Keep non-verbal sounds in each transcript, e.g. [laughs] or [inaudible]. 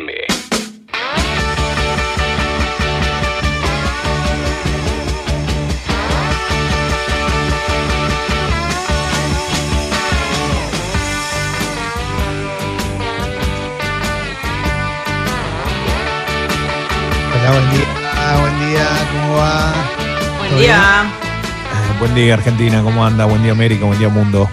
FM. Hola, buen día. Buen día, ¿cómo va? Buen ¿Todo día. Eh, Buen día Argentina, ¿cómo anda? Buen día América, buen día mundo.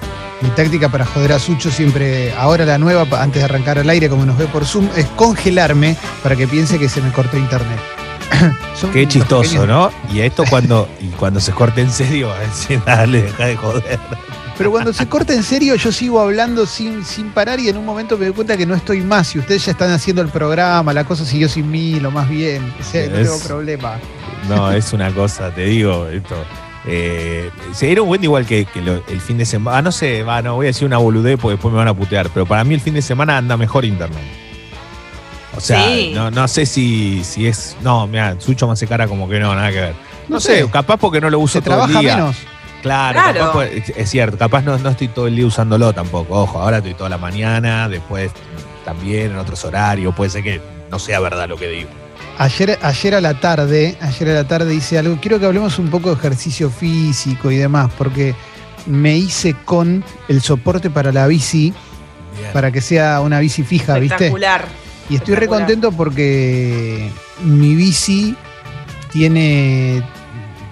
Mi táctica para joder a Sucho siempre, ahora la nueva, antes de arrancar al aire, como nos ve por Zoom, es congelarme para que piense que se me cortó internet. [coughs] Qué chistoso, pequeños- ¿no? Y esto cuando, y cuando se corte en serio, a decir, dale, deja de joder. Pero cuando se corta en serio, yo sigo hablando sin, sin parar y en un momento me doy cuenta que no estoy más. Y ustedes ya están haciendo el programa, la cosa siguió sin mí, lo más bien. O sea, no Es- tengo problema. No, es una cosa, te digo, esto. Eh, era un buen igual que, que lo- el fin de semana. Ah, no sé, va, no voy a decir una boludez porque después me van a putear, pero para mí el fin de semana anda mejor internet. O sea, Sí. no, no sé si, si es. No, mira, Sucho me hace cara como que no, nada que ver. No, No sé, sé. capaz porque no lo uso Se todo el trabaja día. menos. Claro, Claro. capaz es cierto, capaz no, no estoy todo el día usándolo tampoco. Ojo, ahora estoy toda la mañana, después también en otros horarios, puede ser que no sea verdad lo que digo. Ayer, ayer a la tarde, ayer a la tarde hice algo. Quiero que hablemos un poco de ejercicio físico y demás, porque me hice con el soporte para la bici, para que sea una bici fija, ¿viste? Espectacular. Y estoy re contento porque mi bici tiene.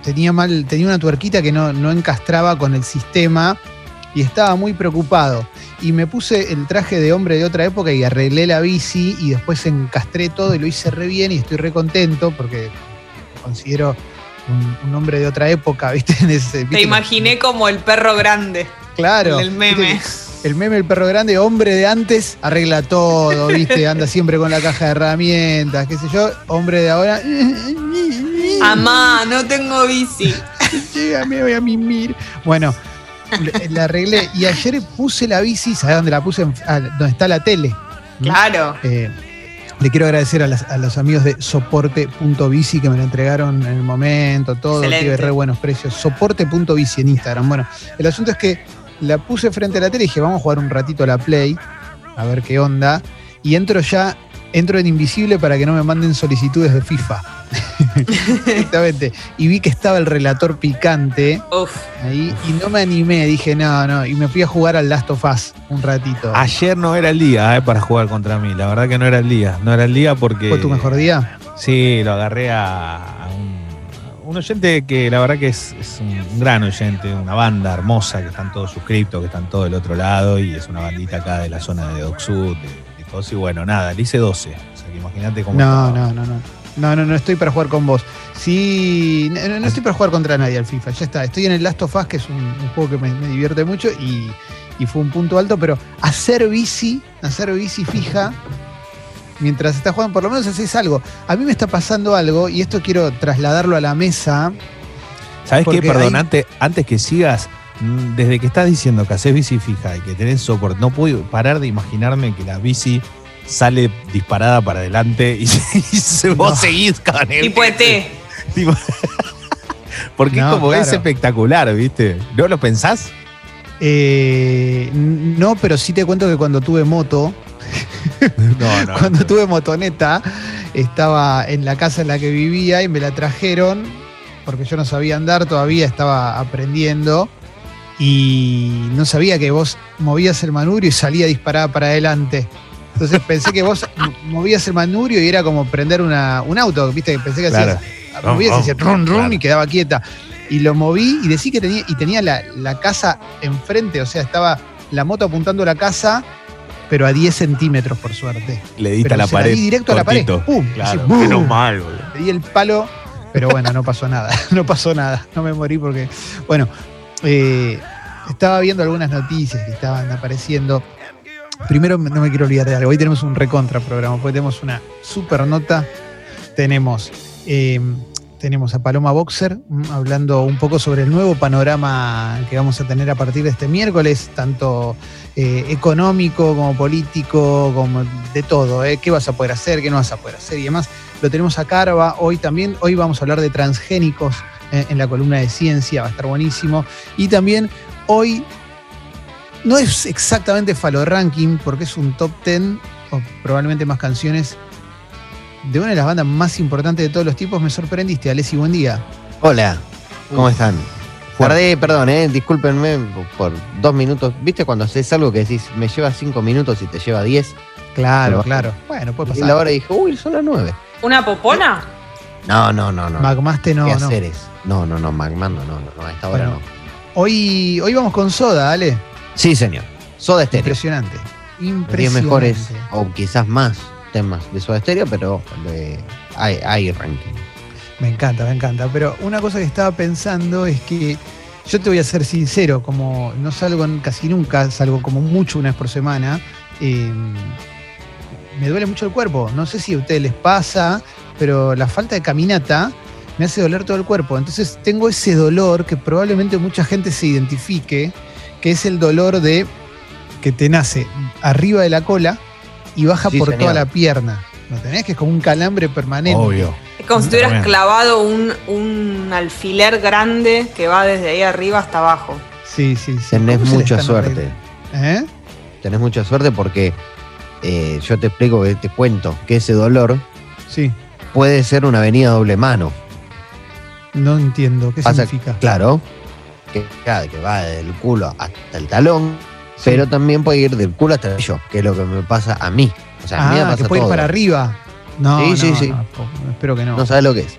Tenía mal, tenía una tuerquita que no, no encastraba con el sistema y estaba muy preocupado. Y me puse el traje de hombre de otra época y arreglé la bici y después encastré todo y lo hice re bien y estoy re contento porque me considero un, un hombre de otra época, [laughs] ¿viste? En ese- Te imaginé como el perro grande. Claro. el meme. ¿viste? El meme del perro grande, hombre de antes, arregla todo, [laughs] ¿viste? Anda siempre con la caja de herramientas, qué sé yo. Hombre de ahora. Amá, no tengo bici. [laughs] Llega, me voy a mimir. Bueno, la arreglé. Y ayer puse la bici, ¿sabes dónde la puse? Ah, donde está la tele. Claro. Eh, le quiero agradecer a, las- a los amigos de soporte.bici que me lo entregaron en el momento, todo, tiene re buenos precios. Soporte.bici en Instagram. Bueno, el asunto es que la puse frente a la tele y dije, vamos a jugar un ratito a la Play, a ver qué onda. Y entro ya, entro en invisible para que no me manden solicitudes de FIFA. [laughs] Directamente. Y vi que estaba el relator picante Uf. ahí y no me animé, dije, no, no. Y me fui a jugar al Last of Us un ratito. Ayer no era el día eh, para jugar contra mí, la verdad que no era el día. No era el día porque. ¿Fue tu mejor día? Sí, lo agarré a, un, un oyente que la verdad que es, es un gran oyente, una banda hermosa, que están todos suscriptos, que están todos del otro lado, y es una bandita acá de la zona de Doc Sud, de. Y bueno, nada, le hice 12. O sea que imagínate cómo. No, estaba. no, no, no. No, no, no estoy para jugar con vos. Sí, no, estoy para jugar contra nadie al FIFA. Ya está. Estoy en el Last of Us, que es un, un juego que me, me divierte mucho y, y fue un punto alto, pero hacer bici, hacer bici fija, mientras estás jugando, por lo menos haces algo. A mí me está pasando algo y esto quiero trasladarlo a la mesa. ¿Sabes qué? Perdón, hay- antes, antes que sigas, mm, desde que estás diciendo que haces bici fija y que tenés soporte, no puedo parar de imaginarme que la bici sale disparada para adelante y, [laughs] y se, vos No. seguís con el Tipo ET. [laughs] Tipo- [laughs] Porque No, como es espectacular, ¿viste? ¿No lo pensás? Eh, no, pero sí te cuento que cuando tuve moto, No, no. cuando tuve motoneta, estaba en la casa en la que vivía y me la trajeron porque yo no sabía andar todavía, estaba aprendiendo y no sabía que vos movías el manubrio y salía disparada para adelante. Entonces pensé que vos movías el manubrio y era como prender una, un auto, ¿viste? Pensé que Claro. hacías, movías y hacía rum, rum y quedaba quieta. Y lo moví y decí que tenía, y tenía la, la casa enfrente, o sea, estaba la moto apuntando a la casa pero a 10 centímetros por suerte. Le diste a la pared. di directo a la pared. ¡Pum! Claro, Así, menos mal, boludo. Le di el palo, pero bueno, no pasó nada. [laughs] No pasó nada. No me morí porque. Bueno, eh, estaba viendo algunas noticias que estaban apareciendo. Primero, no me quiero olvidar de algo. Hoy tenemos un recontra programa, porque tenemos una super nota. Tenemos. eh, tenemos a Paloma Boxer mm, hablando un poco sobre el nuevo panorama que vamos a tener a partir de este miércoles, tanto eh, económico como político, como de todo. ¿eh? ¿Qué vas a poder hacer? ¿Qué no vas a poder hacer? Y demás. Lo tenemos a Carva hoy también. Hoy vamos a hablar de transgénicos en la columna de ciencia, va a estar buenísimo. Y también hoy no es exactamente Falo Ranking, porque es un top 10 o probablemente más canciones de una de las bandas más importantes de todos los tiempos. Me sorprendiste, Alessi, buen día. Hola, ¿cómo están? Tardé, perdón, eh, discúlpenme por dos minutos. ¿Viste cuando haces algo que decís, me lleva cinco minutos y te lleva diez? Claro, Pero- claro. Bueno, puede Y pasar. la hora dije, uy, son las nueve. ¿Una popona? No, no, no, no. Magmaste no, ¿Qué no. hacer es? No, no, no, Magmando, no, no, no, a esta hora Bueno, no. Hoy, hoy vamos con Soda, Ale. Sí, señor. Soda Stereo. Impresionante. Impresionante. mejores, o quizás más temas de Soda Stereo, pero de- hay, hay ranking. Me encanta, me encanta. Pero una cosa que estaba pensando es que yo te voy a ser sincero, como no salgo casi nunca, salgo como mucho una vez por semana, eh, me duele mucho el cuerpo. No sé si a ustedes les pasa, pero la falta de caminata me hace doler todo el cuerpo. Entonces tengo ese dolor que probablemente mucha gente se identifique, que es el dolor de que te nace arriba de la cola y baja Sí, por señor. toda la pierna. ¿Lo tenés? Que es como un calambre permanente. Obvio. Es como si tuvieras clavado un, un alfiler grande que va desde ahí arriba hasta abajo. Sí, sí, sí. Tenés ¿Cómo se le mucha suerte. ¿Eh? Tenés mucha suerte porque eh, yo te explico, que te cuento que ese dolor Sí, puede ser una avenida doble mano. no entiendo. ¿Qué Pasa- significa? Claro, que, que va del culo hasta el talón, Sí. pero también puede ir del culo hasta el yo, que es lo que me pasa a mí. O sea, a mí me Ah, pasa que puede ir para arriba. No, Sí, no, sí, sí. no, espero que no. No sabes lo que es.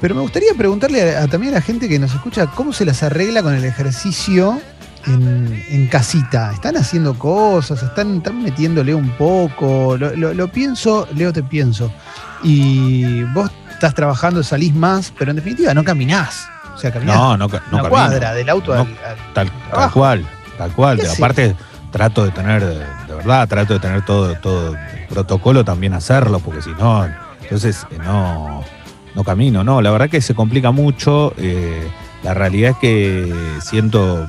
Pero me gustaría preguntarle a- a- también a la gente que nos escucha cómo se las arregla con el ejercicio en, en casita. ¿Están haciendo cosas? ¿Están, están metiéndole un poco? Lo, lo- lo pienso, Leo, te pienso. Y vos estás trabajando, salís más, pero en definitiva no caminás. O sea, caminás No, no, no una camino. cuadra del auto No. al- al Tal, cual, tal cual. Aparte, trato de tener, de verdad, trato de tener todo, todo el protocolo también hacerlo, porque si no, entonces eh, no, no camino. No, la verdad que se complica mucho. eh, la realidad es que siento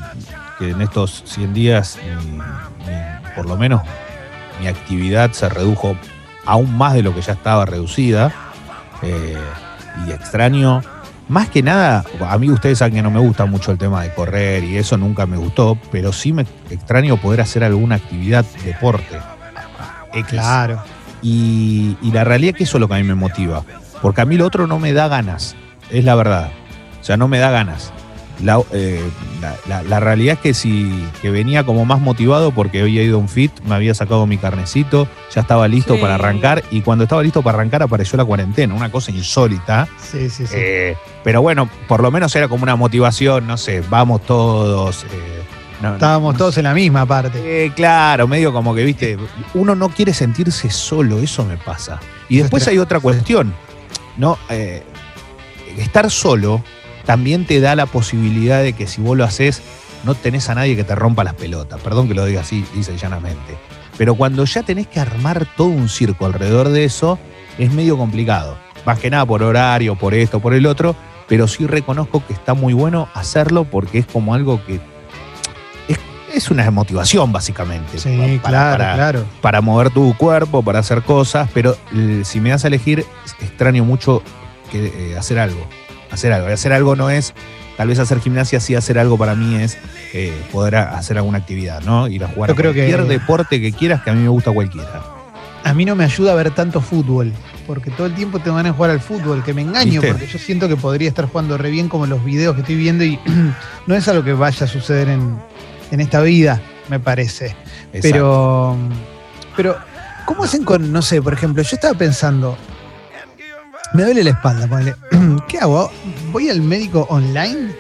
que en estos 100 días, mi- mi- por lo menos, mi actividad se redujo aún más de lo que ya estaba reducida. eh, y extraño más que nada, a mí ustedes saben que no me gusta mucho el tema de correr y eso nunca me gustó, pero sí me extraño poder hacer alguna actividad, deporte. X. Claro. Y, y la realidad es que eso es lo que a mí me motiva. Porque a mí lo otro no me da ganas, es la verdad. O sea, no me da ganas. La, eh, la- la- la realidad es que si que venía como más motivado porque había ido a un fit, me había sacado mi carnecito, ya estaba listo Sí. para arrancar y cuando estaba listo para arrancar apareció la cuarentena, una cosa insólita. Sí, sí, sí. Eh, pero bueno, por lo menos era como una motivación, no sé, vamos todos. eh, no- Estábamos no todos en la misma parte. claro, medio como que, viste, uno no quiere sentirse solo, eso me pasa. Y después es hay otra cuestión, ¿no? Estar solo también te da la posibilidad de que si vos lo haces, no tenés a nadie que te rompa las pelotas. Perdón que lo diga así, dice llanamente. Pero cuando ya tenés que armar todo un circo alrededor de eso, es medio complicado. Más que nada por horario, por esto, por el otro. Pero sí reconozco que está muy bueno hacerlo porque es como algo que es, es una motivación, básicamente. Sí, para- claro, para- claro. para mover tu cuerpo, para hacer cosas, pero eh, si me das a elegir, extraño mucho que, eh, hacer algo. Hacer algo. Hacer algo no es, tal vez hacer gimnasia, sí hacer algo para mí es eh, poder hacer alguna actividad, ¿no? Ir a jugar Yo a creo que- cualquier deporte que quieras, que a mí me gusta cualquiera. A mí no me ayuda a ver tanto fútbol, porque todo el tiempo te van a jugar al fútbol, que me engaño, ¿Viste? porque yo siento que podría estar jugando re bien como los videos que estoy viendo y [clears throat] no es algo que vaya a suceder en, en esta vida, me parece. Exacto. Pero, pero, ¿cómo hacen con, no sé, por ejemplo, yo estaba pensando, me duele la espalda, ponele, [clears throat] ¿qué hago? ¿Voy al médico online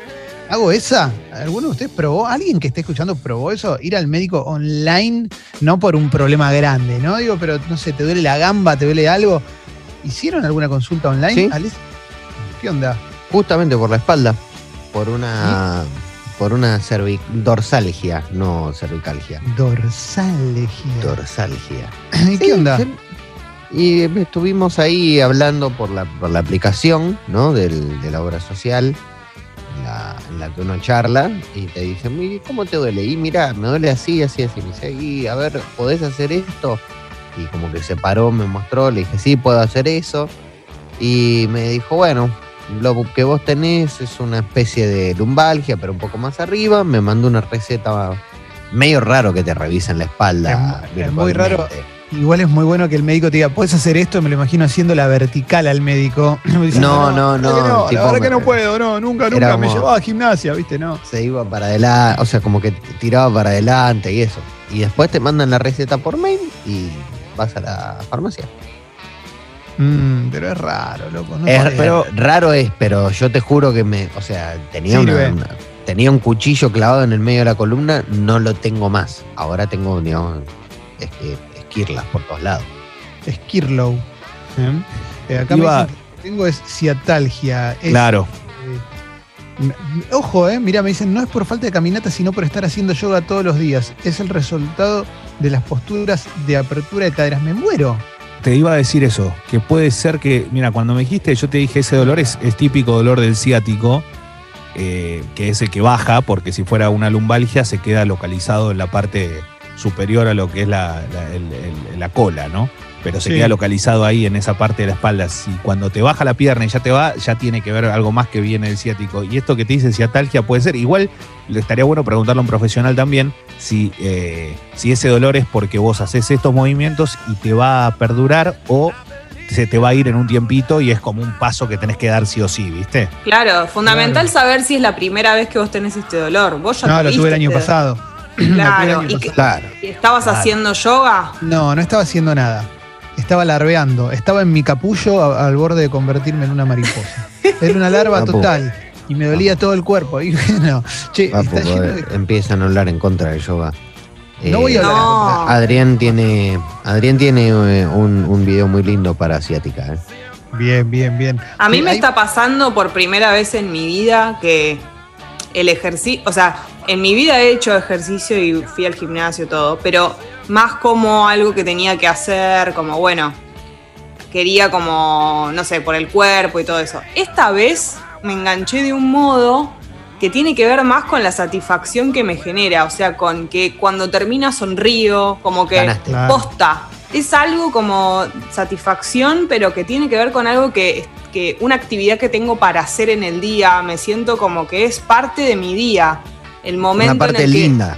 ¿Hago esa? ¿Alguno de ustedes probó? ¿Alguien que esté escuchando probó eso? Ir al médico online, no por un problema grande, ¿no? Digo, pero no sé, ¿te duele la gamba? ¿Te duele algo? ¿Hicieron alguna consulta online, Sí. ¿Qué onda? Justamente por la espalda. Por una. Por una dorsalgia, no cervicalgia. Dorsalgia. Dorsalgia. [clears throat] ¿Y qué Sí, onda? Y estuvimos ahí hablando por la, por la aplicación, ¿no? Del- de la obra social, en la, en la que uno charla, y te dicen, "Mire, ¿cómo te duele? Y mira, me duele así, así, así. Me dice, y a ver, ¿podés hacer esto? Y como que se paró, me mostró, le dije, sí, puedo hacer eso. Y me dijo, bueno, lo que vos tenés es una especie de lumbalgia, pero un poco más arriba. Me mandó una receta medio raro que te revisen la espalda. Es- es muy raro. Igual es muy bueno que el médico te diga, ¿puedes hacer esto? Me lo imagino haciendo la vertical al médico. [laughs] Diciendo, No, no, no, la tipo, verdad que no puedo, no, nunca, nunca me llevaba a gimnasia, ¿viste? No. se iba para adelante, o sea, como que tiraba para adelante y eso. Y después te mandan la receta por mail y vas a la farmacia. Mm, pero es raro, loco. No Es- pero raro es, pero yo te juro que me, o sea, tenía una- tenía un cuchillo clavado en el medio de la columna, no lo tengo más. Ahora tengo, digamos, es que esquirlas por todos lados. Esquirlow. ¿eh? Acá Iba- me dicen que tengo es ciatalgia. Es, Claro. eh, ojo, eh, mira, me dicen, no es por falta de caminata, sino por estar haciendo yoga todos los días. Es el resultado de las posturas de apertura de caderas. Me muero. Te iba a decir eso, que puede ser que, mira, cuando me dijiste, yo te dije, ese dolor es, es típico dolor del ciático, eh, que es el que baja, porque si fuera una lumbalgia se queda localizado en la parte superior a lo que es la, la- el- el- la cola, ¿no? Pero se Sí. queda localizado ahí en esa parte de la espalda. Si cuando te baja la pierna y ya te va, ya tiene que ver algo más que viene del ciático. Y esto que te dice ciatalgia puede ser, igual le estaría bueno preguntarle a un profesional también si, eh, si ese dolor es porque vos haces estos movimientos y te va a perdurar o se te va a ir en un tiempito y es como un paso que tenés que dar sí o sí, ¿viste? Claro, fundamental saber si es la primera vez que vos tenés este dolor. Vos ya No, lo tuve el año este- pasado. [clears throat] Claro, y que-. Claro. ¿Y estabas Claro. haciendo yoga? No, no estaba haciendo nada. Estaba larveando. Estaba en mi capullo a- al borde de convertirme en una mariposa. [laughs] Era una larva total. Y me dolía todo el cuerpo. [laughs] Y bueno, che, Papu, está lleno de- eh, empiezan a hablar en contra del yoga. No voy a Eh, hablar. No. Adrián tiene, Adrián tiene eh, un, un video muy lindo para asiática. ¿eh? Bien, bien, bien. A mí Sí, me hay- está pasando por primera vez en mi vida que el ejercicio, o sea, en mi vida he hecho ejercicio y fui al gimnasio todo, pero más como algo que tenía que hacer, como bueno, quería como, no sé, por el cuerpo y todo eso. Esta vez me enganché de un modo que tiene que ver más con la satisfacción que me genera, o sea, con que cuando termina sonrío, como que Ganaste. Posta. Es algo como satisfacción, pero que tiene que ver con algo que, que una actividad que tengo para hacer en el día. Me siento como que es parte de mi día. El momento Una parte en el que- linda.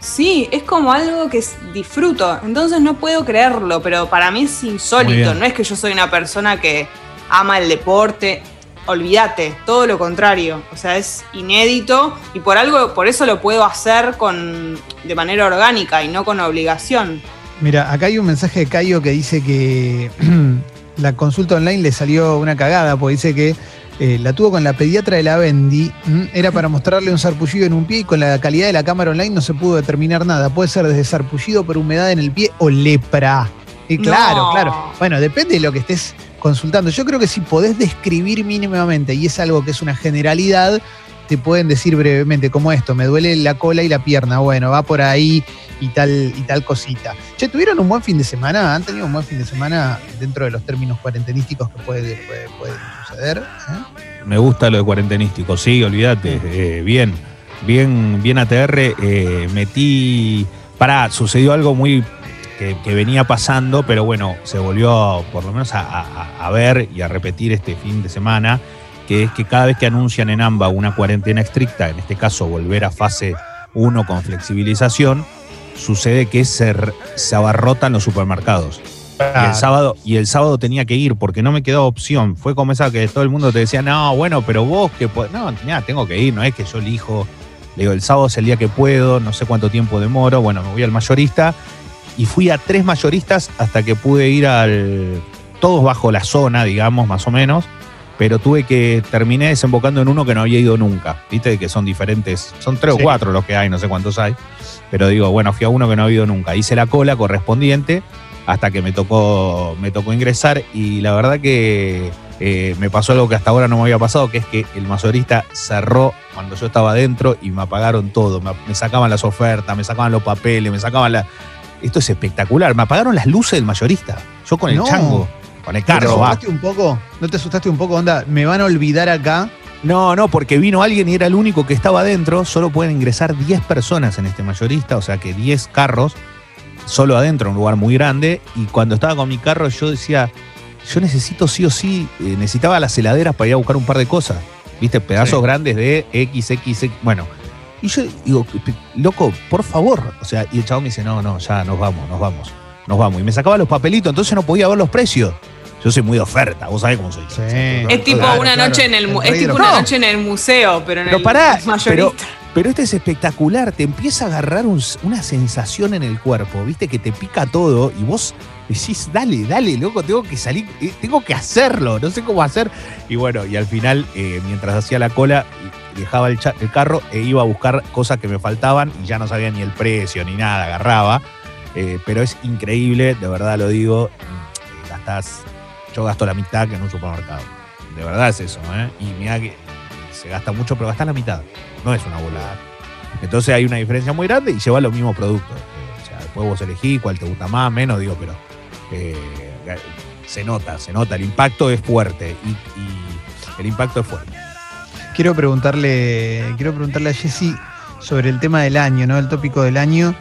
Sí, es como algo que disfruto. Entonces no puedo creerlo, pero para mí es insólito. No es que yo soy una persona que ama el deporte. Olvídate, todo lo contrario. O sea, es inédito y por algo, por eso lo puedo hacer con de manera orgánica y no con obligación. Mira, acá hay un mensaje de Cayo que dice que [clears throat] la consulta online le salió una cagada, porque dice que eh, la tuvo con la pediatra de la Bendy, ¿m? era para mostrarle un sarpullido en un pie y con la calidad de la cámara online no se pudo determinar nada. Puede ser desde sarpullido por humedad en el pie o lepra. Y claro, No. claro. Bueno, depende de lo que estés consultando. Yo creo que si podés describir mínimamente, y es algo que es una generalidad, te pueden decir brevemente, como esto, me duele la cola y la pierna, bueno, va por ahí y tal, y tal cosita. Che, ¿tuvieron un buen fin de semana? ¿Han tenido un buen fin de semana dentro de los términos cuarentenísticos que puede, puede, suceder? ¿eh? Me gusta lo de cuarentenístico, sí, olvídate. eh, bien, bien, bien ATR. eh, metí. Pará, sucedió algo muy. Que, que venía pasando, pero bueno, se volvió por lo menos a, a- a ver y a repetir este fin de semana, que es que cada vez que anuncian en AMBA una cuarentena estricta, en este caso volver a fase 1 con flexibilización, sucede que se, abarrotan los supermercados. Y el sábado, y el sábado tenía que ir porque no me quedó opción. Fue como esa que todo el mundo te decía, no, bueno, pero vos que podés". No, mira, tengo que ir, no es que yo elijo. Le digo, el sábado es el día que puedo, no sé cuánto tiempo demoro. Bueno, me voy al mayorista. Y fui a tres mayoristas hasta que pude ir al. Todos bajo la zona, digamos, más o menos. Pero tuve que terminé desembocando en uno que no había ido nunca. Viste que son diferentes, son tres Sí. o cuatro los que hay, no sé cuántos hay. Pero digo, bueno, fui a uno que no había ido nunca. Hice la cola correspondiente hasta que me tocó, me tocó ingresar y la verdad que eh, me pasó algo que hasta ahora no me había pasado, que es que el mayorista cerró cuando yo estaba adentro y me apagaron todo. Me, me sacaban las ofertas, me sacaban los papeles, me sacaban la... Esto es espectacular. Me apagaron las luces del mayorista. Yo con el No. chango, con el ¿No te va. asustaste un poco? ¿No te asustaste un poco? Onda, me van a olvidar acá. No, no, porque vino alguien y era el único que estaba adentro. Solo pueden ingresar 10 personas en este mayorista, o sea que 10 carros, solo adentro, un lugar muy grande. Y cuando estaba con mi carro, yo decía, yo necesito sí o sí, eh, necesitaba las heladeras para ir a buscar un par de cosas. ¿Viste? Pedazos Sí. grandes de XXX. Bueno. Y yo digo, loco, por favor. O sea, y el chavo me dice, no, no, ya nos vamos, nos vamos, nos vamos. Y me sacaba los papelitos, entonces no podía ver los precios. Yo soy muy de oferta, vos sabés cómo soy. Sí. Es tipo Claro, una claro. noche en el, es tipo una noche en el museo, pero en Pero el pará, mayorista. Pero este es espectacular, te empieza a agarrar un- una sensación en el cuerpo, viste que te pica todo y vos decís, dale, dale, loco, tengo que salir, eh, tengo que hacerlo, no sé cómo hacer. Y bueno, y al final, eh, mientras hacía la cola, dejaba el, el carro e iba a buscar cosas que me faltaban y ya no sabía ni el precio ni nada, agarraba. Eh, pero es increíble, de verdad lo digo, gastás, yo gasto la mitad que en un supermercado. De verdad es eso, ¿eh? Y mira que se gasta mucho, pero gastás la mitad no es una volada. Entonces hay una diferencia muy grande y lleva los mismos productos. Eh, o sea, después vos elegís cuál te gusta más, menos, digo, pero eh, se nota, se nota. El impacto es fuerte y, y el impacto es fuerte. Quiero preguntarle, quiero preguntarle a Jessy sobre el tema del año, ¿no? El tópico del año,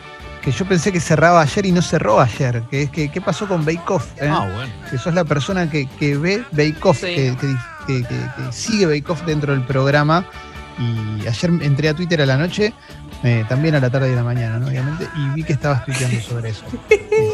que yo pensé que cerraba ayer y no cerró ayer, que es que qué pasó con Bake Off, eh? Ah, bueno. que sos la persona que, que ve Bake Off, Sí. que, que- que- que- que sigue Bake Off dentro del programa. Y ayer entré a Twitter a la noche, eh, también a la tarde y a la mañana, ¿no? obviamente, y vi que estabas tuiteando [laughs] sobre eso. Sí, sí.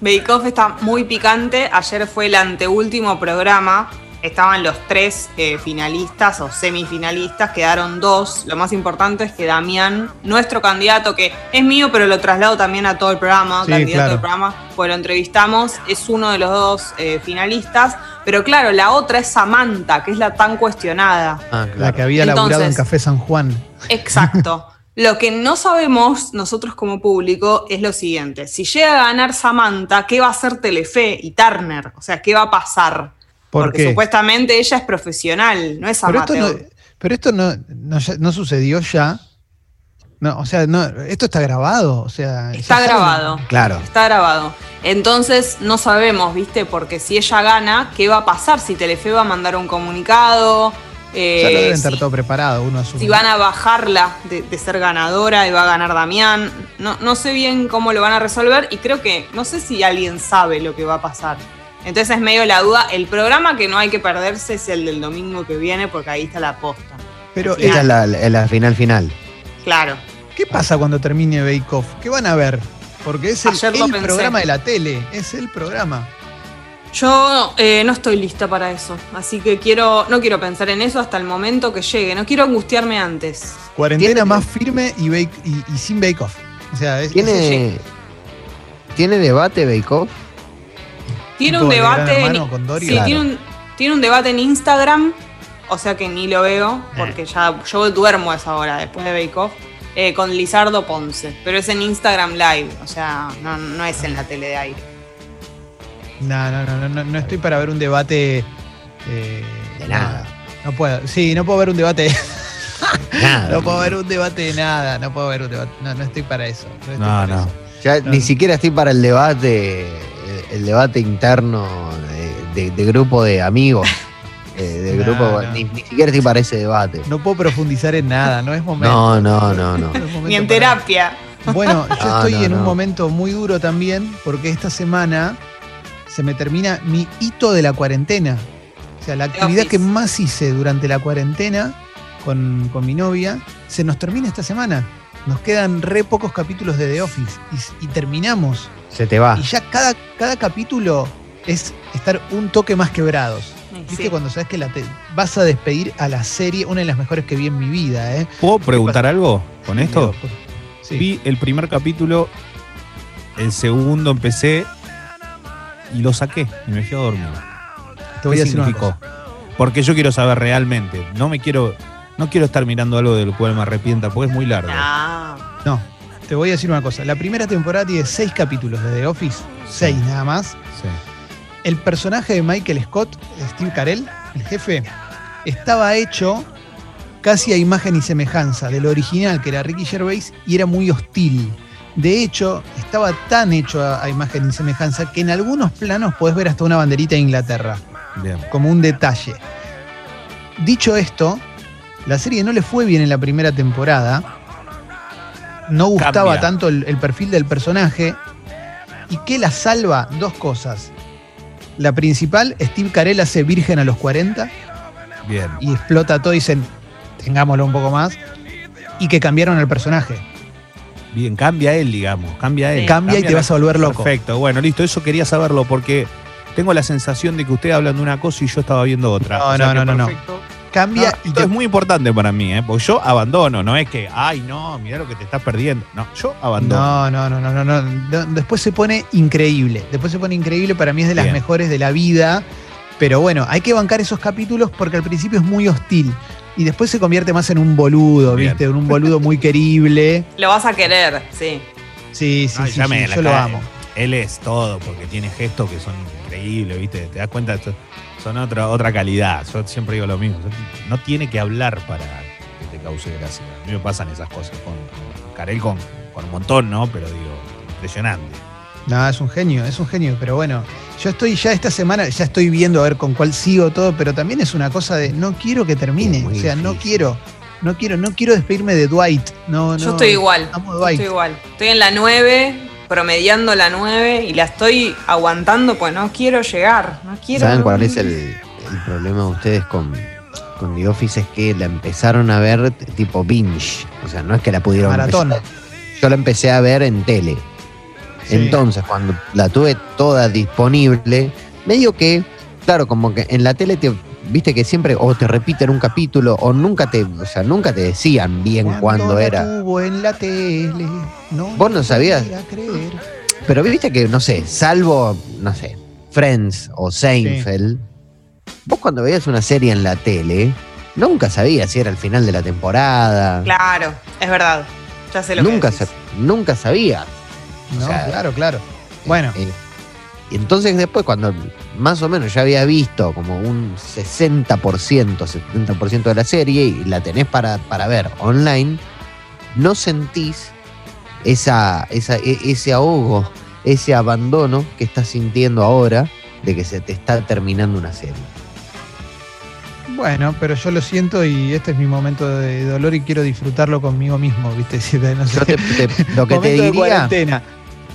Bake Off está muy picante. Ayer fue el anteúltimo programa. Estaban los tres eh, finalistas o semifinalistas, quedaron dos. Lo más importante es que Damián, nuestro candidato, que es mío, pero lo traslado también a todo el programa, Sí, candidato claro. del programa, pues lo entrevistamos, es uno de los dos eh, finalistas. Pero claro, la otra es Samantha, que es la tan cuestionada. Ah, La que había laburado en Entonces- Café San Juan. Exacto. [laughs] Lo que no sabemos nosotros como público es lo siguiente. Si llega a ganar Samantha, ¿qué va a hacer Telefe y Turner? O sea, ¿qué va a pasar? ¿Por Porque qué? supuestamente ella es profesional, no es Pero esto, amateur. no, pero esto no, no, sucedió ya. No, o sea, no, esto está grabado. O sea, Está saben- grabado. Claro. Está grabado. Entonces no sabemos, ¿viste? Porque si ella gana, ¿qué va a pasar? Si Telefe va a mandar un comunicado. eh, Ya lo deben estar si- todo preparado, uno asume. si van a bajarla de, de ser ganadora y va a ganar Damián. No, no sé bien cómo lo van a resolver y creo que no sé si alguien sabe lo que va a pasar. Entonces es medio la duda. El programa que no hay que perderse es el del domingo que viene porque ahí está la posta. Pero, es la, la- la final final. Claro. ¿qué pasa cuando termine Bake Off? ¿Qué van a ver? Porque es el, programa de la tele. Es el programa. Yo eh, no estoy lista para eso. Así que quiero, no quiero pensar en eso hasta el momento que llegue. No quiero angustiarme antes. Cuarentena Tiene- más firme y, bake- y, y sin Bake Off. O sea, es- ¿Tiene, ¿tiene debate Bake Off? Tiene un debate. en- Hermano con Dory. sí, Claro. tiene, un, tiene un debate en Instagram. O sea que ni lo veo, porque ya yo duermo a esa hora después de Bake Off. eh, con Lizardo Ponce. Pero es en Instagram Live. O sea, no, no es en la tele de aire. No, no, no, no, no, no estoy para ver un debate. eh, De nada. No puedo. Sí, no puedo ver un debate. Nada. no puedo ver un debate de nada. No puedo ver un debate. No, no estoy para eso. estoy No, para no. eso. Ya No. ni siquiera estoy para el debate, el, debate interno de, de- de grupo de amigos. [laughs] eh, de No, grupo, no. Ni, ni siquiera estoy para ese debate. No puedo profundizar en nada. No es momento. No, no, no, no. [laughs] Ni en para- terapia. Bueno, [laughs] yo No, estoy no, en un momento muy duro también porque esta semana se me termina mi hito de la cuarentena. O sea, la actividad que más hice durante la cuarentena con, con mi novia se nos termina esta semana. Nos quedan re pocos capítulos de The Office y, y terminamos. Se te va. Y ya cada, cada capítulo es estar un toque más quebrados. ¿Viste Sí. cuando sabes que la te- vas a despedir a la serie, una de las mejores que vi en mi vida? ¿eh? ¿Puedo preguntar algo con esto? Sí. Vi el primer capítulo, el segundo empecé y lo saqué y me fui a dormir. Te voy a ¿Qué decir una significó? cosa. Porque yo quiero saber realmente. No me quiero. No quiero estar mirando algo del cual me arrepienta, porque es muy largo. No. No, te voy a decir una cosa. La primera temporada tiene seis capítulos de The Office, seis nada más. Sí. El personaje de Michael Scott, Steve Carell, el jefe, estaba hecho casi a imagen y semejanza del original que era Ricky Gervais y era muy hostil. De hecho, estaba tan hecho a, a imagen y semejanza que en algunos planos podés ver hasta una banderita de Inglaterra, Bien. como un detalle. Dicho esto, la serie no le fue bien en la primera temporada. No gustaba Cambia. tanto el, el perfil del personaje. ¿Y qué la salva? Dos cosas. La principal, Steve Carell hace virgen a los 40 Bien. y explota todo y dicen, tengámoslo un poco más. Y que cambiaron el personaje. Bien, cambia él, digamos. Cambia él. Sí. Cambia y te la- vas a volver loco. Perfecto. Bueno, listo. Eso quería saberlo porque tengo la sensación de que ustedes hablan de una cosa y yo estaba viendo otra. No, O sea no, que no, no, no. Cambia No, y te- es muy importante para mí, ¿eh? porque yo abandono, no es que, ay, no, mira lo que te estás perdiendo. No, yo abandono. No, no, no, no, no, no. Después se pone increíble. Después se pone increíble. Para mí es de las Bien. mejores de la vida. Pero bueno, hay que bancar esos capítulos porque al principio es muy hostil. Y después se convierte más en un boludo, Bien. ¿viste? En un boludo muy querible. Lo vas a querer, sí. Sí, sí, Ay, sí, yo lo amo. Él es todo, porque tiene gestos que son increíbles, ¿viste? Te das cuenta, son otra, otra calidad. Yo siempre digo lo mismo. No tiene que hablar para que te cause gracia. A mí me pasan esas cosas con, Carel, con, con un montón, ¿no? Pero digo, impresionante. No, es un genio, es un genio. Pero bueno, yo estoy ya esta semana, ya estoy viendo a ver con cuál sigo todo, pero también es una cosa de no quiero que termine. O sea, no quiero, no quiero, no quiero despedirme de Dwight. No, Yo no, estoy igual. Amo a yo Dwight. Estoy igual. Estoy en la 9, promediando la 9 y la estoy aguantando pues no quiero llegar. No quiero. ¿Saben cuál es el, el problema de ustedes con, con The Office? Es que la empezaron a ver tipo binge. O sea, no es que la pudieron Maratón. empezar. Yo la empecé a ver en tele. Sí. Entonces, cuando la tuve toda disponible, medio que, claro, como que en la tele te viste que siempre o te repiten un capítulo o nunca te, o sea, nunca te decían bien cuándo era. tuvo en la tele. No ¿Vos no sabías? podía creer. Pero viste que, no sé, salvo, no sé, Friends o Seinfeld, vos cuando veías una serie en la tele, nunca sabías si era el final de la temporada. Claro, es verdad. Ya sé lo Nunca, que sa- decís. nunca sabías. No, O sea, claro, claro. Bueno, Eh, y entonces después cuando más o menos ya había visto como un 60%, 70% de la serie y la tenés para, para ver online, no sentís esa, esa, e- ese ahogo, ese abandono que estás sintiendo ahora de que se te está terminando una serie. bueno, pero yo lo siento y este es mi momento de dolor y quiero disfrutarlo conmigo mismo, ¿viste? [laughs] No sé. Te- te- lo que te de diría, cuarentena.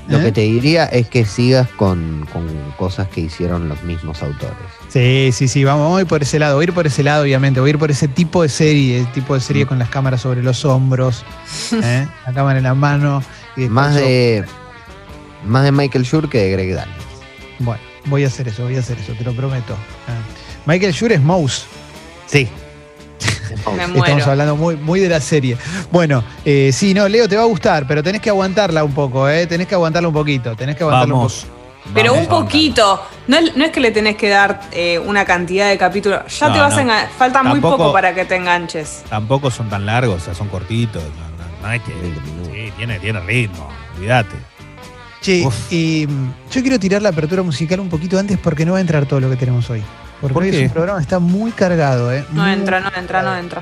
Lo ¿Eh? que te diría es que sigas con, con cosas que hicieron los mismos autores. Sí, sí, sí, vamos, vamos a ir por ese lado, voy a ir por ese lado, obviamente, voy a ir por ese tipo de serie, el tipo de serie Mm. con las cámaras sobre los hombros, [laughs] ¿eh? la cámara en la mano. y Más yo- de, más de Michael Schur que de Greg Daniels. Bueno, voy a hacer eso, voy a hacer eso, te lo prometo. ¿eh? Michael Schur es Mouse. Sí. [laughs] Me Estamos muero. hablando muy, muy de la serie. Bueno, eh, sí, no, Leo, te va a gustar, pero tenés que aguantarla un poco, ¿eh? Tenés que aguantarla un poquito, tenés que aguantarla un Vamos. Pero vamos un a poquito. No, no es que le tenés que dar eh, una cantidad de capítulos. Ya No, te vas no. a engan- Falta muy poco para que te enganches. Tampoco son tan largos, o sea, son cortitos. No, no- no es que. 20 minutos. Sí, tiene, tiene ritmo, olvídate. Che, eh, yo quiero tirar la apertura musical un poquito antes porque no va a entrar todo lo que tenemos hoy. Porque ¿Por hoy es qué? un programa está muy cargado, ¿eh? No Muy entra, no entra, no entra.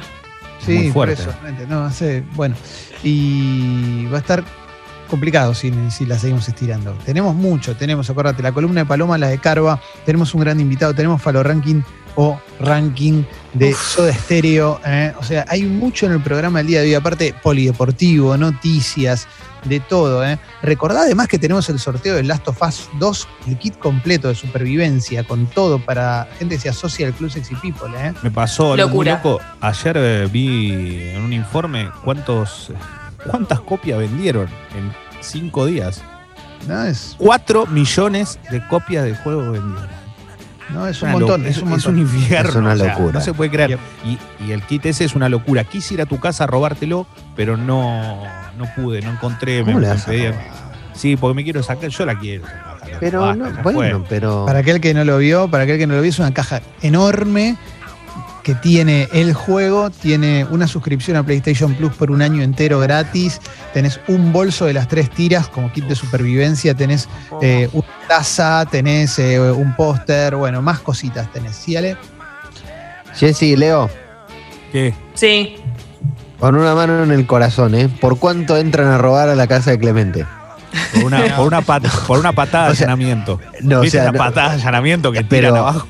Sí, Muy por fuerte. eso. No, sé, bueno. Y va a estar complicado si, si la seguimos estirando. Tenemos mucho, tenemos, acuérdate, la columna de Paloma, la de Carva, tenemos un gran invitado, tenemos Falo Ranking o Ranking de Soda Stereo. ¿eh? O sea, hay mucho en el programa del día de hoy, aparte polideportivo, noticias, de todo. ¿eh? Recordá además que tenemos el sorteo de Last of Us 2, el kit completo de supervivencia, con todo para gente que se asocia al Club Sexy People. ¿eh? Me pasó algo muy Locura. loco. Ayer eh, vi en un informe cuántos cuántas copias vendieron en cinco días. ¿No? Es, Cuatro millones de copias del juego vendidas. no, es un Una montón, lo- es un montón. infierno. Es una o sea, locura. no se puede creer. Y, y el kit ese es una locura. Quise ir a tu casa a robártelo, pero no, no pude, no encontré. ¿Cómo me, le me vas a pedían- robar? Sí, porque me quiero sacar. Yo la quiero. sacar, Pero basta, no, bueno, fue. pero Para aquel que no lo vio, para aquel que no lo vio, es una caja enorme que tiene el juego, tiene una suscripción a PlayStation Plus por un año entero gratis, tenés un bolso de las tres tiras como kit de supervivencia, tenés eh, una taza, tenés eh, un póster, bueno, más cositas tenés. ¿Sí, Ale? Jessy, Leo, ¿Qué? Sí. Con una mano en el corazón, ¿eh? ¿Por cuánto entran a robar a la casa de Clemente? Por una, por una, pat- por una patada de [laughs] O sea, allanamiento. no, o ¿Viste sea, la no- patada de allanamiento que Pero- tiran abajo?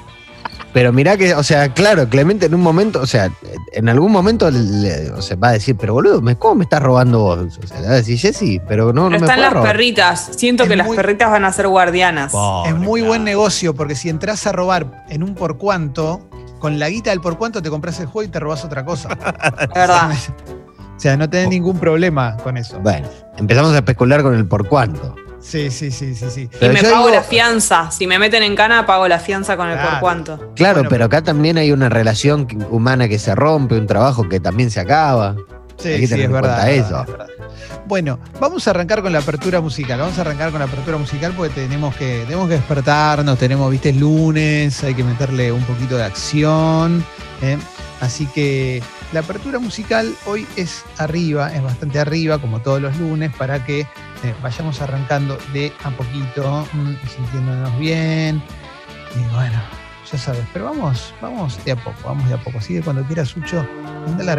Pero mirá que, o sea, claro, Clemente en un momento, o sea, en algún momento le- o sea, va a decir, pero boludo, ¿me- ¿cómo me estás robando vos? O sea, le va a decir, Jessy, pero no, no Pero me están puedes las robar. perritas. Siento Es que las perritas van a ser guardianas. Pobre, es muy buen negocio porque si entras a robar en un por cuánto, con la guita del por cuánto te compras el juego y te robas otra cosa. [laughs] Es verdad. O sea, no tenés ningún problema con eso. Bueno, empezamos a especular con el por cuánto. Sí, sí, sí, sí, sí. Y me pago digo- la fianza. Si me meten en cana, pago la fianza con el Claro. por cuánto. Claro, Bueno, pero acá también hay una relación humana que se rompe, un trabajo que también se acaba. Sí, Hay que sí, es en verdad, cuenta eso. verdad, es verdad. Bueno, vamos a arrancar con la apertura musical. Vamos a arrancar con la apertura musical porque tenemos que, tenemos que despertarnos, tenemos, viste, es lunes, hay que meterle un poquito de acción. ¿eh? Así que la apertura musical hoy es arriba, es bastante arriba, como todos los lunes, para que eh, vayamos arrancando de a poquito, mm, sintiéndonos bien. Y bueno, ya sabes, pero vamos, vamos de a poco, vamos de a poco. Así que cuando quieras, Sucho, anda la